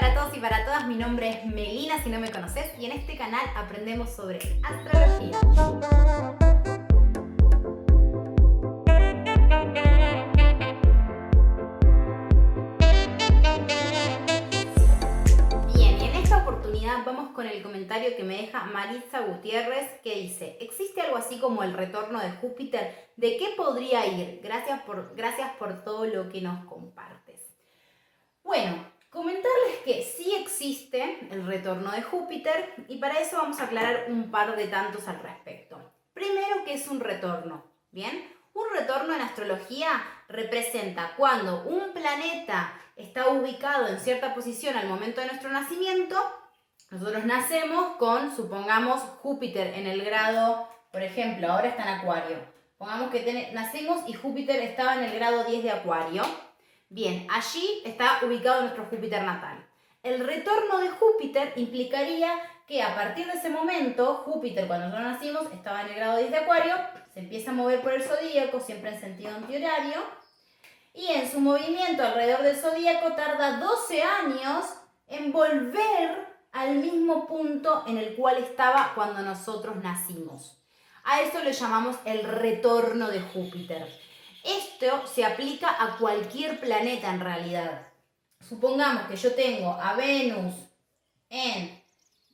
para todos y para todas, mi nombre es Melina si no me conoces y en este canal aprendemos sobre astrología. Bien, y en esta oportunidad vamos con el comentario que me deja Marisa Gutiérrez que dice, ¿existe algo así como el retorno de Júpiter? ¿De qué podría ir? Gracias por, gracias por todo lo que nos compartes. Bueno, Comentarles que sí existe el retorno de Júpiter y para eso vamos a aclarar un par de tantos al respecto. Primero, ¿qué es un retorno? Bien, un retorno en astrología representa cuando un planeta está ubicado en cierta posición al momento de nuestro nacimiento, nosotros nacemos con, supongamos, Júpiter en el grado, por ejemplo, ahora está en Acuario. Pongamos que nacemos y Júpiter estaba en el grado 10 de Acuario. Bien, allí está ubicado nuestro Júpiter natal. El retorno de Júpiter implicaría que a partir de ese momento, Júpiter cuando nosotros nacimos estaba en el grado 10 de Acuario, se empieza a mover por el zodíaco, siempre en sentido antihorario, y en su movimiento alrededor del zodíaco tarda 12 años en volver al mismo punto en el cual estaba cuando nosotros nacimos. A esto le llamamos el retorno de Júpiter. Esto se aplica a cualquier planeta en realidad. Supongamos que yo tengo a Venus en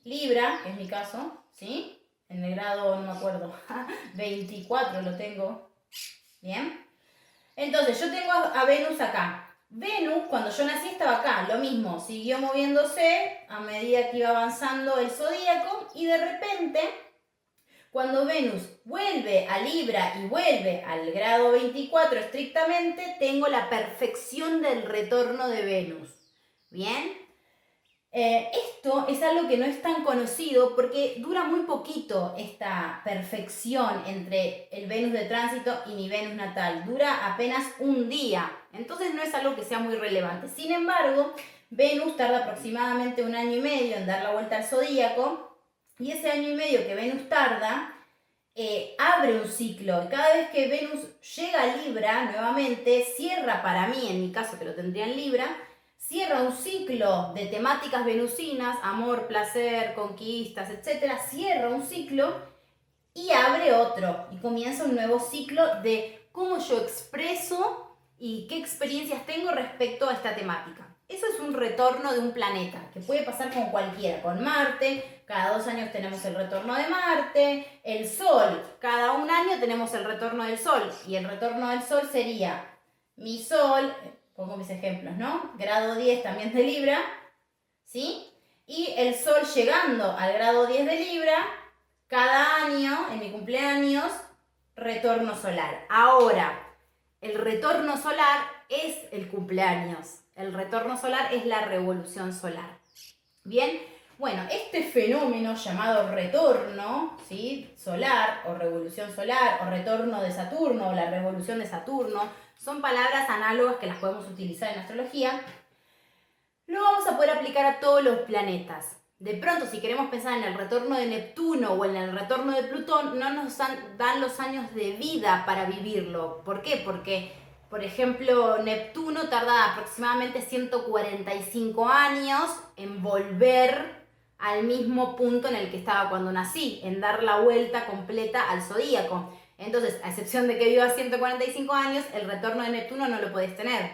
Libra, que es mi caso, ¿sí? En el grado, no me acuerdo, 24 lo tengo. ¿Bien? Entonces, yo tengo a Venus acá. Venus, cuando yo nací, estaba acá, lo mismo, siguió moviéndose a medida que iba avanzando el zodíaco y de repente cuando Venus vuelve a Libra y vuelve al grado 24 estrictamente, tengo la perfección del retorno de Venus. ¿Bien? Eh, esto es algo que no es tan conocido porque dura muy poquito esta perfección entre el Venus de tránsito y mi Venus natal. Dura apenas un día. Entonces no es algo que sea muy relevante. Sin embargo, Venus tarda aproximadamente un año y medio en dar la vuelta al zodíaco y ese año y medio que Venus tarda, eh, abre un ciclo. Y cada vez que Venus llega a Libra nuevamente, cierra para mí, en mi caso que lo tendría en Libra, cierra un ciclo de temáticas venusinas, amor, placer, conquistas, etc. Cierra un ciclo y abre otro. Y comienza un nuevo ciclo de cómo yo expreso y qué experiencias tengo respecto a esta temática. Eso es un retorno de un planeta, que puede pasar con cualquiera, con Marte, cada dos años tenemos el retorno de Marte, el Sol, cada un año tenemos el retorno del Sol, y el retorno del Sol sería mi Sol, pongo mis ejemplos, ¿no? Grado 10 también de Libra, ¿sí? Y el Sol llegando al grado 10 de Libra, cada año, en mi cumpleaños, retorno solar. Ahora, el retorno solar es el cumpleaños. El retorno solar es la revolución solar. Bien, bueno, este fenómeno llamado retorno ¿sí? solar o revolución solar o retorno de Saturno o la revolución de Saturno son palabras análogas que las podemos utilizar en astrología. Lo vamos a poder aplicar a todos los planetas. De pronto, si queremos pensar en el retorno de Neptuno o en el retorno de Plutón, no nos dan los años de vida para vivirlo. ¿Por qué? Porque por ejemplo, Neptuno tarda aproximadamente 145 años en volver al mismo punto en el que estaba cuando nací, en dar la vuelta completa al zodíaco. Entonces, a excepción de que viva 145 años, el retorno de Neptuno no lo puedes tener.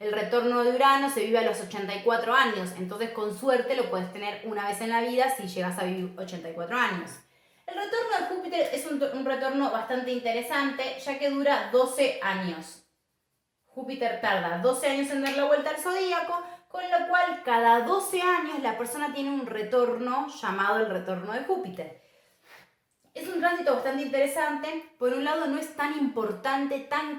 El retorno de Urano se vive a los 84 años, entonces con suerte lo puedes tener una vez en la vida si llegas a vivir 84 años. El retorno de Júpiter es un, retorno bastante interesante, ya que dura 12 años. Júpiter tarda 12 años en dar la vuelta al zodíaco, con lo cual cada 12 años la persona tiene un retorno llamado el retorno de Júpiter. Es un tránsito bastante interesante, por un lado no es tan importante, tan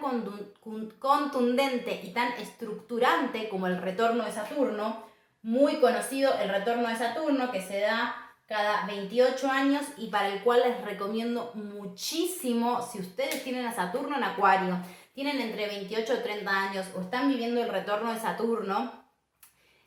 contundente y tan estructurante como el retorno de Saturno, muy conocido el retorno de Saturno que se da cada 28 años y para el cual les recomiendo muchísimo si ustedes tienen a Saturno en Acuario, tienen entre 28 o 30 años o están viviendo el retorno de Saturno,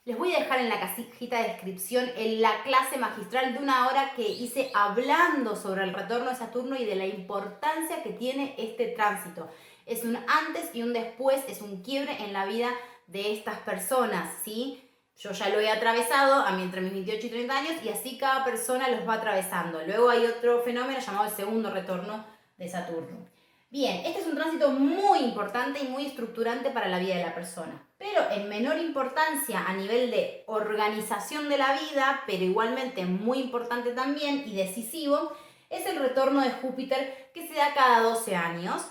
les voy a dejar en la casita de descripción en la clase magistral de una hora que hice hablando sobre el retorno de Saturno y de la importancia que tiene este tránsito. Es un antes y un después, es un quiebre en la vida de estas personas, ¿sí? Yo ya lo he atravesado a mí entre mis 28 y 30 años y así cada persona los va atravesando. Luego hay otro fenómeno llamado el segundo retorno de Saturno. Bien, este es un tránsito muy importante y muy estructurante para la vida de la persona, pero en menor importancia a nivel de organización de la vida, pero igualmente muy importante también y decisivo, es el retorno de Júpiter que se da cada 12 años.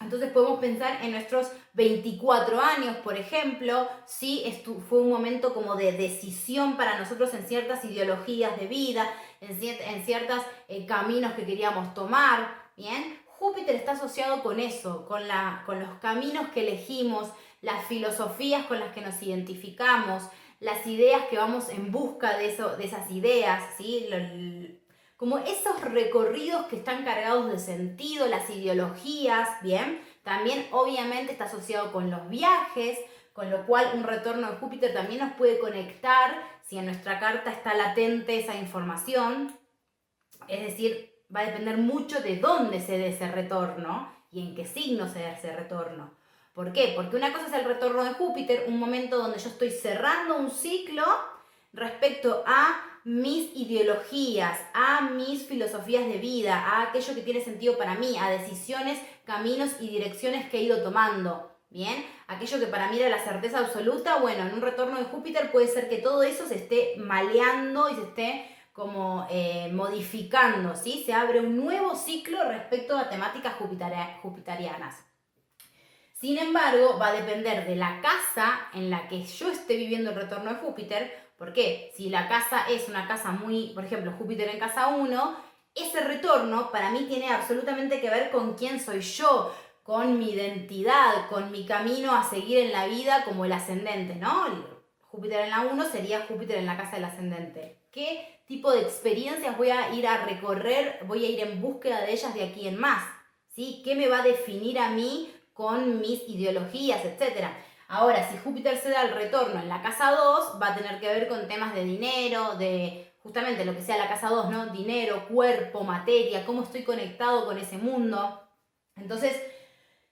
Entonces podemos pensar en nuestros 24 años, por ejemplo, si fue un momento como de decisión para nosotros en ciertas ideologías de vida, en, ciertos eh, caminos que queríamos tomar, ¿bien? Júpiter está asociado con eso, con, la, con los caminos que elegimos, las filosofías con las que nos identificamos, las ideas que vamos en busca de, eso, de esas ideas, ¿sí? Como esos recorridos que están cargados de sentido, las ideologías, ¿bien? También obviamente está asociado con los viajes, con lo cual un retorno de Júpiter también nos puede conectar si en nuestra carta está latente esa información. Es decir, va a depender mucho de dónde se dé ese retorno y en qué signo se dé ese retorno. ¿Por qué? Porque una cosa es el retorno de Júpiter, un momento donde yo estoy cerrando un ciclo respecto a mis ideologías, a mis filosofías de vida, a aquello que tiene sentido para mí, a decisiones, caminos y direcciones que he ido tomando. Bien, aquello que para mí era la certeza absoluta, bueno, en un retorno de Júpiter puede ser que todo eso se esté maleando y se esté como eh, modificando, ¿sí? Se abre un nuevo ciclo respecto a temáticas jupiterianas. Sin embargo, va a depender de la casa en la que yo esté viviendo el retorno de Júpiter. Porque Si la casa es una casa muy, por ejemplo, Júpiter en casa 1, ese retorno para mí tiene absolutamente que ver con quién soy yo, con mi identidad, con mi camino a seguir en la vida como el ascendente, ¿no? Júpiter en la 1 sería Júpiter en la casa del ascendente. ¿Qué tipo de experiencias voy a ir a recorrer, voy a ir en búsqueda de ellas de aquí en más, ¿sí? ¿Qué me va a definir a mí con mis ideologías, etcétera? Ahora, si Júpiter se da el retorno en la casa 2, va a tener que ver con temas de dinero, de justamente lo que sea la casa 2, ¿no? Dinero, cuerpo, materia, cómo estoy conectado con ese mundo. Entonces,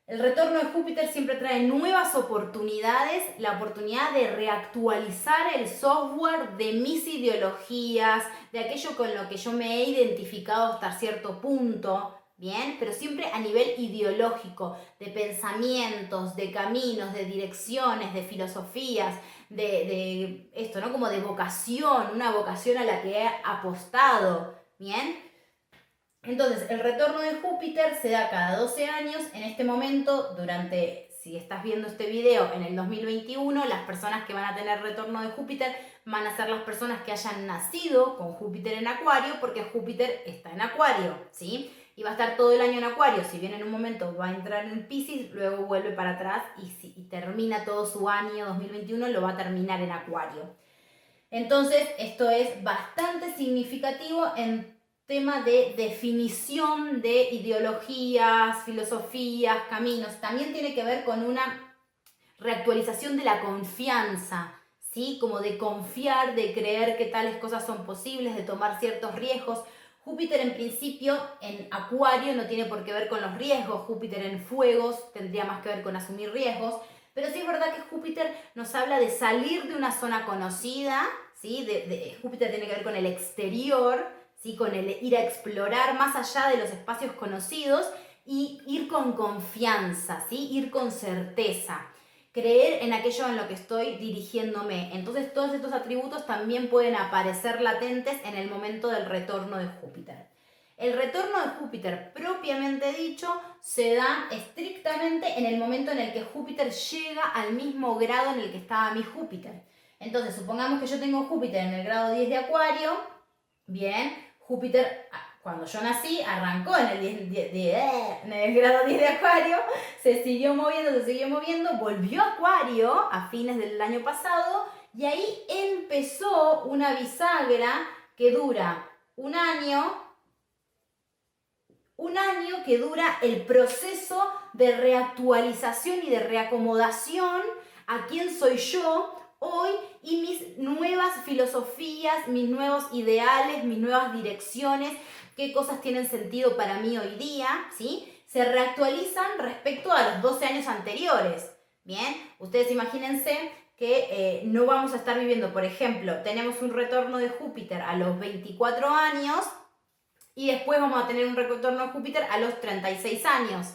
el retorno de Júpiter siempre trae nuevas oportunidades, la oportunidad de reactualizar el software de mis ideologías, de aquello con lo que yo me he identificado hasta cierto punto, ¿bien? Pero siempre a nivel ideológico, de pensamientos, de caminos, de direcciones, de filosofías, de, de esto, ¿no? Como de vocación, una vocación a la que he apostado, ¿bien? Entonces, el retorno de Júpiter se da cada 12 años. En este momento, durante, si estás viendo este video en el 2021, las personas que van a tener retorno de Júpiter van a ser las personas que hayan nacido con Júpiter en Acuario, porque Júpiter está en Acuario, ¿sí? Y va a estar todo el año en Acuario. Si bien en un momento va a entrar en Pisces, luego vuelve para atrás y, y termina todo su año 2021, lo va a terminar en Acuario. Entonces, esto es bastante significativo en tema de definición de ideologías, filosofías, caminos. También tiene que ver con una reactualización de la confianza, ¿sí? Como de confiar, de creer que tales cosas son posibles, de tomar ciertos riesgos. Júpiter en principio en Acuario no tiene por qué ver con los riesgos, Júpiter en Fuegos tendría más que ver con asumir riesgos, pero sí es verdad que Júpiter nos habla de salir de una zona conocida, ¿sí? de Júpiter tiene que ver con el exterior, con el ir a explorar más allá de los espacios conocidos y ir con confianza, ¿sí? ir con certeza, creer en aquello en lo que estoy dirigiéndome. Entonces todos estos atributos también pueden aparecer latentes en el momento del retorno de Júpiter. El retorno de Júpiter propiamente dicho se da estrictamente en el momento en el que Júpiter llega al mismo grado en el que estaba mi Júpiter. Entonces, supongamos que yo tengo Júpiter en el grado 10 de Acuario, bien, Júpiter, cuando yo nací, arrancó en el, grado 10 de Acuario, se siguió moviendo, se siguió moviendo, volvió a Acuario a fines del año pasado y ahí empezó una bisagra que dura un año, un año que dura el proceso de reactualización y de reacomodación a quién soy yo, hoy y mis nuevas filosofías, mis nuevos ideales, mis nuevas direcciones, qué cosas tienen sentido para mí hoy día, ¿sí? Se reactualizan respecto a los 12 años anteriores. Bien, ustedes imagínense que eh, no vamos a estar viviendo, por ejemplo, tenemos un retorno de Júpiter a los 24 años y después vamos a tener un retorno de Júpiter a los 36 años,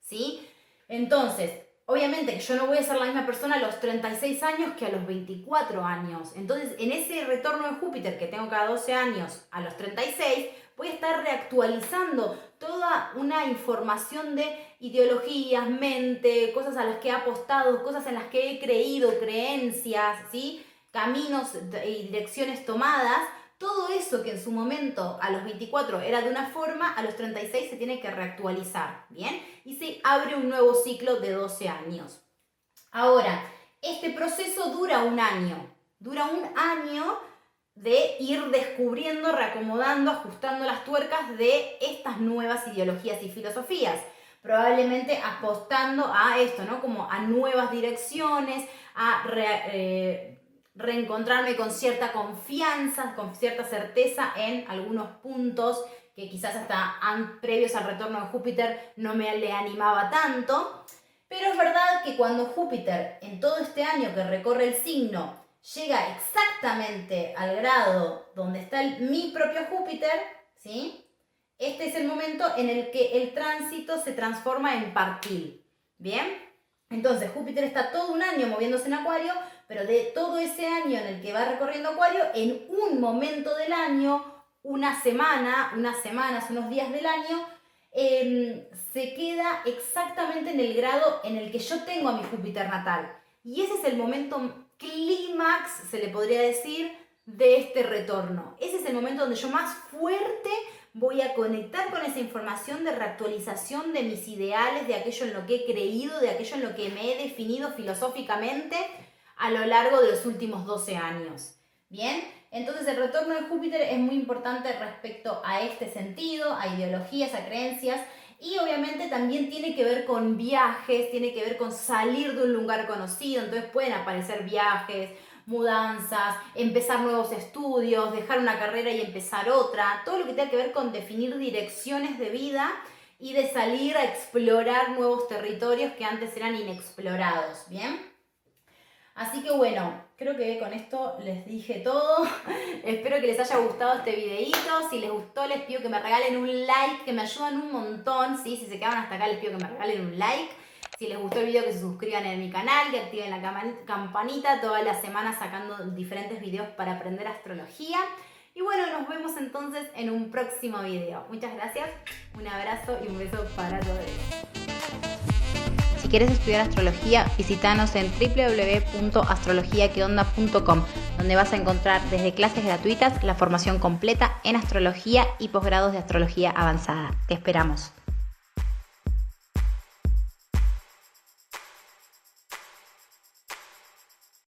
¿sí? Entonces, obviamente yo no voy a ser la misma persona a los 36 años que a los 24 años. Entonces, en ese retorno de Júpiter que tengo cada 12 años a los 36, voy a estar reactualizando toda una información de ideologías, mente, cosas a las que he apostado, cosas en las que he creído, creencias, ¿sí? caminos y direcciones tomadas. Todo eso que en su momento a los 24 era de una forma, a los 36 se tiene que reactualizar, ¿bien? Y se abre un nuevo ciclo de 12 años. Ahora, este proceso dura un año. Dura un año de ir descubriendo, reacomodando, ajustando las tuercas de estas nuevas ideologías y filosofías. Probablemente apostando a esto, ¿no? Como a nuevas direcciones, a eh, reencontrarme con cierta confianza, con cierta certeza en algunos puntos que quizás hasta previos al retorno de Júpiter no me le animaba tanto. Pero es verdad que cuando Júpiter en todo este año que recorre el signo llega exactamente al grado donde está mi propio Júpiter, ¿sí? Este es el momento en el que el tránsito se transforma en partil. ¿Bien? Entonces Júpiter está todo un año moviéndose en Acuario, pero de todo ese año en el que va recorriendo Acuario, en un momento del año, una semana, unas semanas, unos días del año, em, se queda exactamente en el grado en el que yo tengo a mi Júpiter natal. Y ese es el momento clímax, se le podría decir, de este retorno. Ese es el momento donde yo más fuerte voy a conectar con esa información de reactualización de mis ideales, de aquello en lo que he creído, de aquello en lo que me he definido filosóficamente a lo largo de los últimos 12 años. Bien, entonces el retorno de Júpiter es muy importante respecto a este sentido, a ideologías, a creencias y obviamente también tiene que ver con viajes, tiene que ver con salir de un lugar conocido, entonces pueden aparecer viajes, mudanzas, empezar nuevos estudios, dejar una carrera y empezar otra, todo lo que tenga que ver con definir direcciones de vida y de salir a explorar nuevos territorios que antes eran inexplorados, ¿bien? Así que bueno, creo que con esto les dije todo. Espero que les haya gustado este videito. Si les gustó, les pido que me regalen un like, que me ayudan un montón. ¿sí? Si se quedan hasta acá, les pido que me regalen un like. Si les gustó el video, que se suscriban en mi canal, que activen la campanita. Todas las semanas sacando diferentes videos para aprender astrología. Y bueno, nos vemos entonces en un próximo video. Muchas gracias, un abrazo y un beso para todos. Si quieres estudiar astrología, visítanos en www.astrologiaqueonda.com, donde vas a encontrar desde clases gratuitas la formación completa en astrología y posgrados de astrología avanzada. Te esperamos.